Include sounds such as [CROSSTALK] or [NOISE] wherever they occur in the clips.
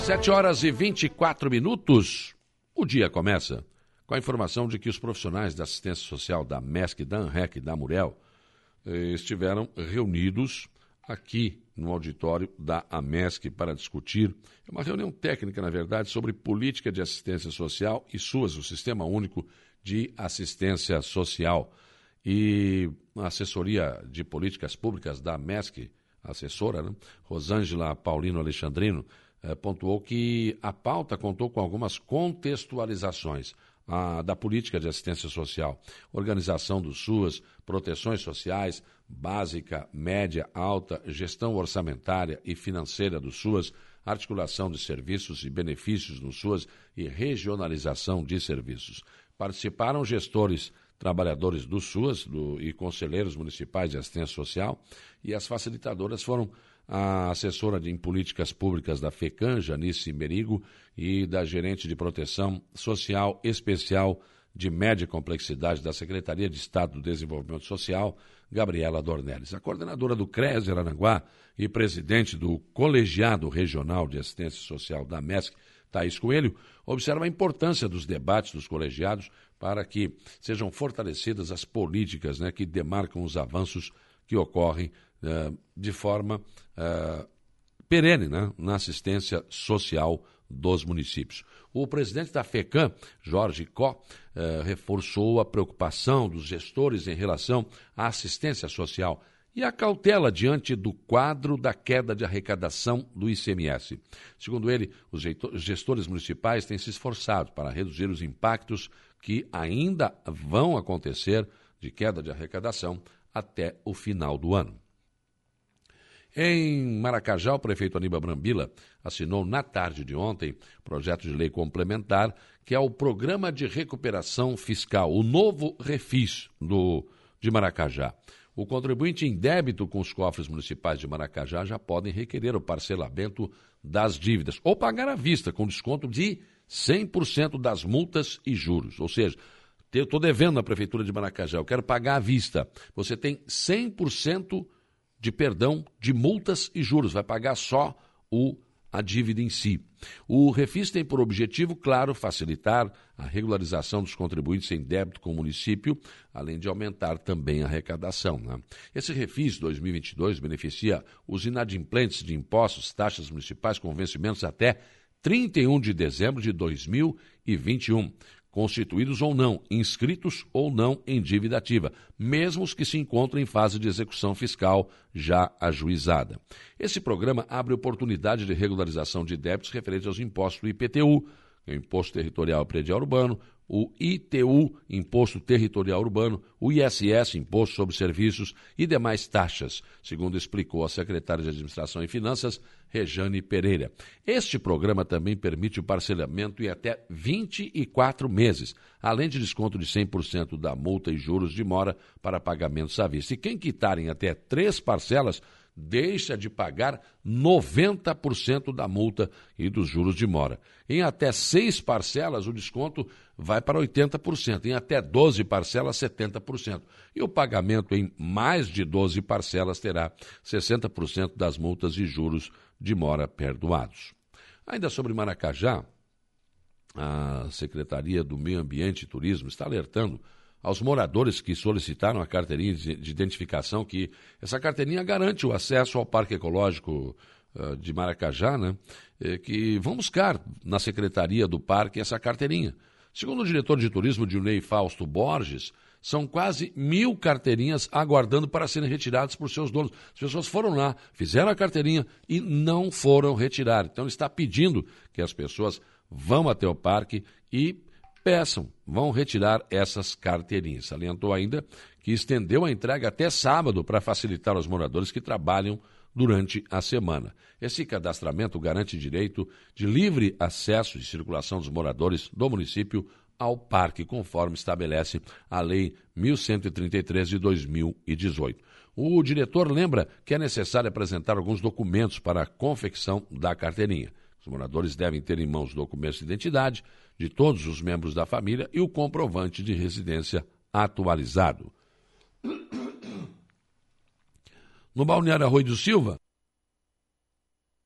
Sete horas e 24 minutos. O dia começa com a informação de que os profissionais da assistência social da MESC, da ANREC e da Murel eh, estiveram reunidos aqui no auditório da AMESC para discutir é uma reunião técnica, na verdade, sobre política de assistência social e suas, o Sistema Único de Assistência Social. E a assessoria de políticas públicas da MESC, assessora, né? Rosângela Paulino Alexandrino, pontuou que a pauta contou com algumas contextualizações a, da política de assistência social, organização do SUAS, proteções sociais, básica, média, alta, gestão orçamentária e financeira do SUAS, articulação de serviços e benefícios no SUAS e regionalização de serviços. Participaram gestores, trabalhadores do SUAS do, e conselheiros municipais de assistência social e as facilitadoras foram a assessora de, em políticas públicas da FECAM, Janice Merigo, e da gerente de proteção social especial de média complexidade da Secretaria de Estado do Desenvolvimento Social, Gabriela Dornelles. A coordenadora do CRES Arananguá e presidente do Colegiado Regional de Assistência Social da MESC, Thaís Coelho, observa a importância dos debates dos colegiados para que sejam fortalecidas as políticas né, que demarcam os avanços que ocorrem de forma uh, perene né, na assistência social dos municípios. O presidente da FECAM, Jorge Có, uh, reforçou a preocupação dos gestores em relação à assistência social e a cautela diante do quadro da queda de arrecadação do ICMS. Segundo ele, os gestores municipais têm se esforçado para reduzir os impactos que ainda vão acontecer de queda de arrecadação até o final do ano. Em Maracajá, o prefeito Aníbal Brambila assinou na tarde de ontem projeto de lei complementar que é o Programa de Recuperação Fiscal, o novo refis do, de Maracajá. O contribuinte em débito com os cofres municipais de Maracajá já podem requerer o parcelamento das dívidas ou pagar à vista com desconto de 100% das multas e juros. Ou seja, eu estou devendo na Prefeitura de Maracajá, eu quero pagar à vista. Você tem 100% de perdão de multas e juros, vai pagar só o a dívida em si. O Refis tem por objetivo, claro, facilitar a regularização dos contribuintes em débito com o município, além de aumentar também a arrecadação. Né? Esse Refis 2022 beneficia os inadimplentes de impostos, taxas municipais com vencimentos até 31 de dezembro de 2021, constituídos ou não, inscritos ou não em dívida ativa, mesmo os que se encontram em fase de execução fiscal já ajuizada. Esse programa abre oportunidade de regularização de débitos referentes aos impostos do IPTU, é o Imposto Territorial Predial Urbano, o ITU, Imposto Territorial Urbano, o ISS, Imposto sobre Serviços e demais taxas, segundo explicou a secretária de Administração e Finanças, Rejane Pereira. Este programa também permite o parcelamento em até 24 meses, além de desconto de 100% da multa e juros de mora para pagamentos à vista. E quem quitar em até três parcelas deixa de pagar 90% da multa e dos juros de mora. Em até seis parcelas, o desconto vai para 80%, em até 12 parcelas, 70%. E o pagamento em mais de 12 parcelas terá 60% das multas e juros de mora perdoados. Ainda sobre Maracajá, a Secretaria do Meio Ambiente e Turismo está alertando aos moradores que solicitaram a carteirinha de, identificação, que essa carteirinha garante o acesso ao Parque Ecológico uh, de Maracajá, né? que vão buscar na Secretaria do Parque essa carteirinha. Segundo o diretor de turismo, Dilnei Fausto Borges, são quase mil carteirinhas aguardando para serem retiradas por seus donos. As pessoas foram lá, fizeram a carteirinha e não foram retirar. Então, ele está pedindo que as pessoas vão até o parque e peçam, vão retirar essas carteirinhas. Salientou ainda que estendeu a entrega até sábado para facilitar aos moradores que trabalham durante a semana. Esse cadastramento garante direito de livre acesso e circulação dos moradores do município ao parque, conforme estabelece a Lei 1133 de 2018. O diretor lembra que é necessário apresentar alguns documentos para a confecção da carteirinha. Os moradores devem ter em mãos documentos de identidade de todos os membros da família e o comprovante de residência atualizado. [COUGHS] No balneário Arroio do Silva,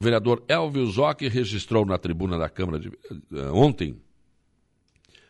O vereador Elvio Zoc registrou na tribuna da Câmara de, uh, ontem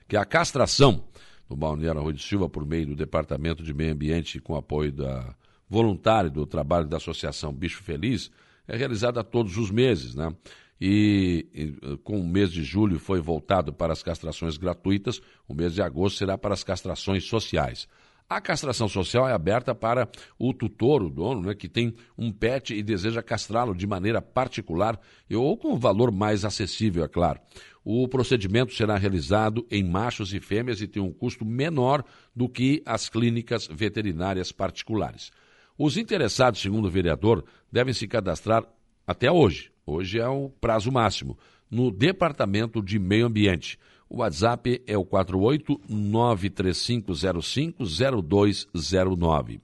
que a castração no Balneário Rui de Silva por meio do Departamento de Meio Ambiente com apoio da voluntário do trabalho da Associação Bicho Feliz é realizada todos os meses, né? E, e, com o mês de julho foi voltado para as castrações gratuitas, o mês de agosto será para as castrações sociais. A castração social é aberta para o tutor, o dono, né, que tem um pet e deseja castrá-lo de maneira particular ou com valor mais acessível, é claro. O procedimento será realizado em machos e fêmeas e tem um custo menor do que as clínicas veterinárias particulares. Os interessados, segundo o vereador, devem se cadastrar até hoje. Hoje é o prazo máximo. No Departamento de Meio Ambiente. O WhatsApp é o 48935050209.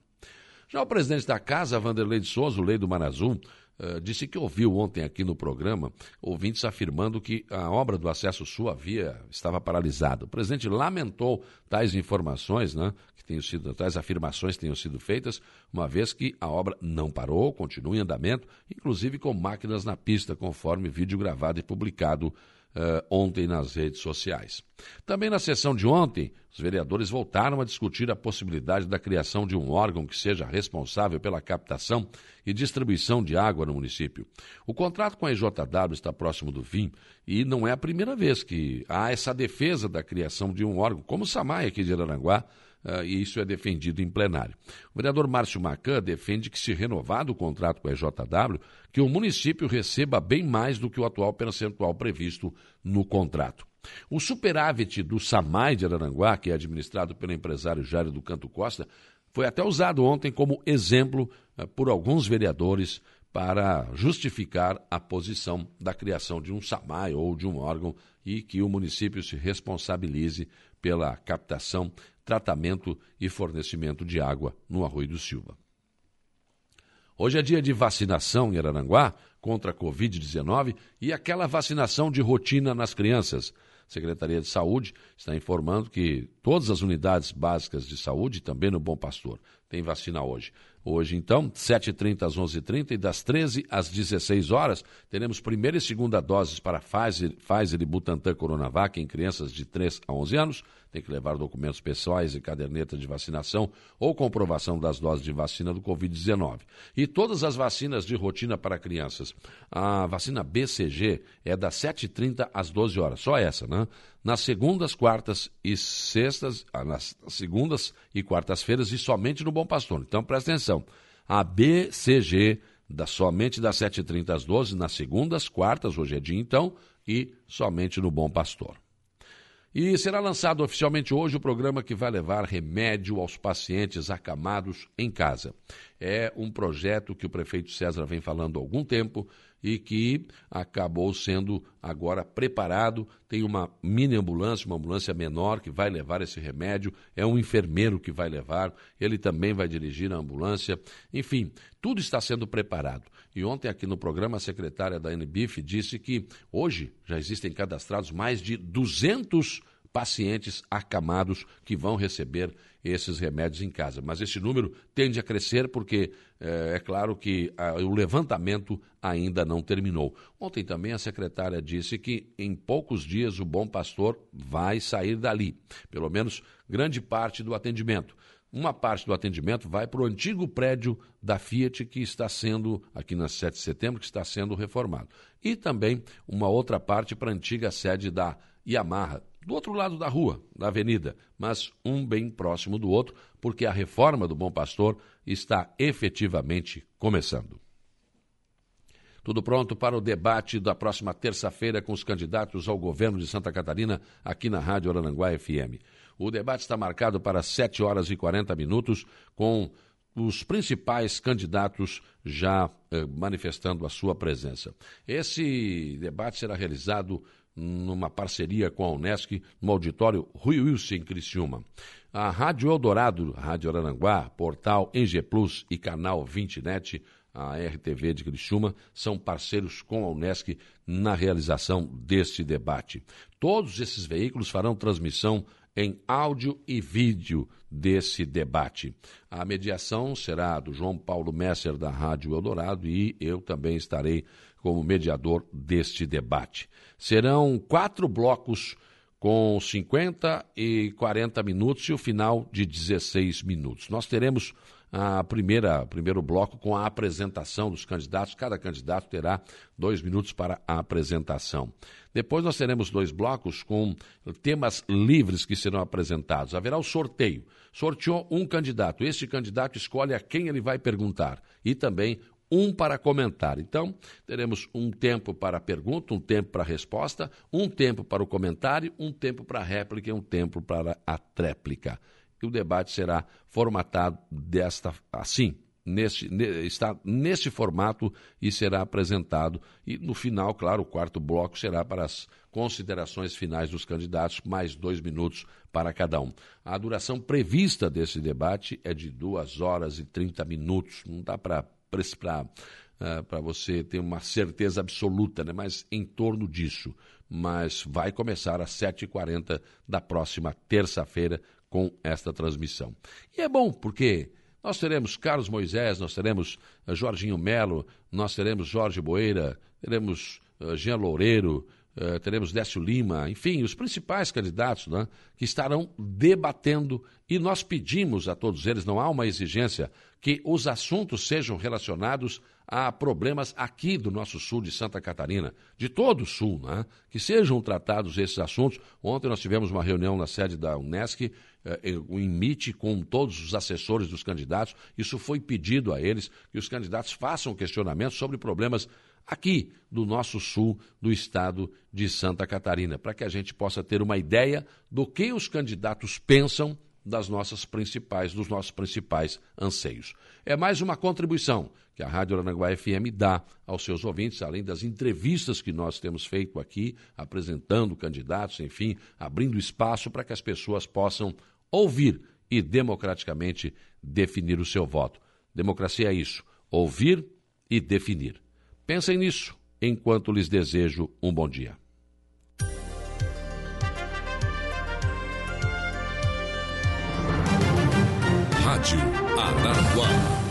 Já o presidente da casa, Vanderlei de Souza, o Lei do Marazum, uh, disse que ouviu ontem aqui no programa ouvintes afirmando que a obra do acesso sul havia, estava paralisada. O presidente lamentou tais informações, né, que tenham sido, tais afirmações tenham sido feitas, uma vez que a obra não parou, continua em andamento, inclusive com máquinas na pista, conforme vídeo gravado e publicado uh, ontem nas redes sociais. Também na sessão de ontem, os vereadores voltaram a discutir a possibilidade da criação de um órgão que seja responsável pela captação e distribuição de água no município. O contrato com a EJW está próximo do fim e não é a primeira vez que há essa defesa da criação de um órgão, como o SAMAI aqui de Araranguá, uh, e isso é defendido em plenário. O vereador Márcio Macan defende que, se renovado o contrato com a EJW, que o município receba bem mais do que o atual percentual previsto no contrato. O superávit do SAMAI de Araranguá, que é administrado pelo empresário Jário do Canto Costa, foi até usado ontem como exemplo uh, por alguns vereadores para justificar a posição da criação de um SAMAI ou de um órgão e que o município se responsabilize pela captação tratamento e fornecimento de água no Arroio do Silva. Hoje é dia de vacinação em Araranguá contra a Covid-19 e aquela vacinação de rotina nas crianças. A Secretaria de Saúde está informando que todas as unidades básicas de saúde, também no Bom Pastor, têm vacina hoje. Hoje, então, 7h30 às 11h30 e das 13 às 16 horas, teremos primeira e segunda doses para Pfizer, Pfizer e Butantan Coronavac em crianças de 3 a 11 anos tem que levar documentos pessoais e caderneta de vacinação ou comprovação das doses de vacina do Covid-19. E todas as vacinas de rotina para crianças. A vacina BCG é das 7h30 às 12 horas, só essa, né? Nas segundas, quartas e sextas, ah, nas segundas e quartas-feiras e somente no Bom Pastor. Então presta atenção. A BCG da, somente das 7h30 às 12 nas segundas, quartas, hoje é dia então, e somente no Bom Pastor. E será lançado oficialmente hoje o programa que vai levar remédio aos pacientes acamados em casa. É um projeto que o prefeito César vem falando há algum tempo e que acabou sendo agora preparado. Tem uma mini ambulância, uma ambulância menor que vai levar esse remédio, é um enfermeiro que vai levar, ele também vai dirigir a ambulância. Enfim, tudo está sendo preparado. E ontem, aqui no programa, a secretária da NBIF disse que hoje já existem cadastrados mais de 200 pacientes acamados que vão receber esses remédios em casa. Mas esse número tende a crescer porque é, é claro que a, o levantamento ainda não terminou. Ontem também a secretária disse que em poucos dias o Bom Pastor vai sair dali, pelo menos grande parte do atendimento. Uma parte do atendimento vai para o antigo prédio da Fiat, que está sendo, aqui na 7 de setembro, que está sendo reformado. E também uma outra parte para a antiga sede da Yamaha, do outro lado da rua, da avenida, mas um bem próximo do outro, porque a reforma do Bom Pastor está efetivamente começando. Tudo pronto para o debate da próxima terça-feira com os candidatos ao governo de Santa Catarina aqui na Rádio Arananguá FM. O debate está marcado para 7 horas e 40 minutos com os principais candidatos já eh, manifestando a sua presença. Esse debate será realizado numa parceria com a Unesc, no auditório Rui Wilson, Criciúma. A Rádio Eldorado, Rádio Arananguá, Portal NG Plus e Canal 20net, a RTV de Criciúma, são parceiros com a Unesc na realização deste debate. Todos esses veículos farão transmissão em áudio e vídeo desse debate. A mediação será do João Paulo Messer, da Rádio Eldorado, e eu também estarei como mediador deste debate. Serão quatro blocos com 50 e 40 minutos e o final de 16 minutos. Nós teremos a primeira primeiro bloco com a apresentação dos candidatos. Cada candidato terá dois minutos para a apresentação. Depois nós teremos dois blocos com temas livres que serão apresentados. Haverá o sorteio. Sorteou um candidato. Este candidato escolhe a quem ele vai perguntar e também um para comentar. Então, teremos um tempo para a pergunta, um tempo para a resposta, um tempo para o comentário, um tempo para a réplica e um tempo para a tréplica e o debate será formatado desta assim, neste, está neste formato e será apresentado. E no final, claro, o quarto bloco será para as considerações finais dos candidatos, mais dois minutos para cada um. A duração prevista desse debate é de duas horas e trinta minutos. Não dá para uh, para você ter uma certeza absoluta, né? mas em torno disso. Mas vai começar às 7h40 da próxima terça-feira com esta transmissão. E é bom, porque nós teremos Carlos Moisés, nós teremos uh, Jorginho Melo, nós teremos Jorge Boeira, teremos uh, Jean Loureiro, uh, teremos Décio Lima, enfim, os principais candidatos né, que estarão debatendo e nós pedimos a todos eles, não há uma exigência, que os assuntos sejam relacionados a problemas aqui do nosso sul de Santa Catarina, de todo o sul, né? que sejam tratados esses assuntos. Ontem nós tivemos uma reunião na sede da Unesc, eh, em MIT, com todos os assessores dos candidatos. Isso foi pedido a eles, que os candidatos façam questionamentos sobre problemas aqui do nosso sul do estado de Santa Catarina, para que a gente possa ter uma ideia do que os candidatos pensam das nossas principais, dos nossos principais anseios. É mais uma contribuição que a Rádio Aranaguá FM dá aos seus ouvintes, além das entrevistas que nós temos feito aqui, apresentando candidatos, enfim, abrindo espaço para que as pessoas possam ouvir e democraticamente definir o seu voto. Democracia é isso: ouvir e definir. Pensem nisso enquanto lhes desejo um bom dia. Rádio Araguá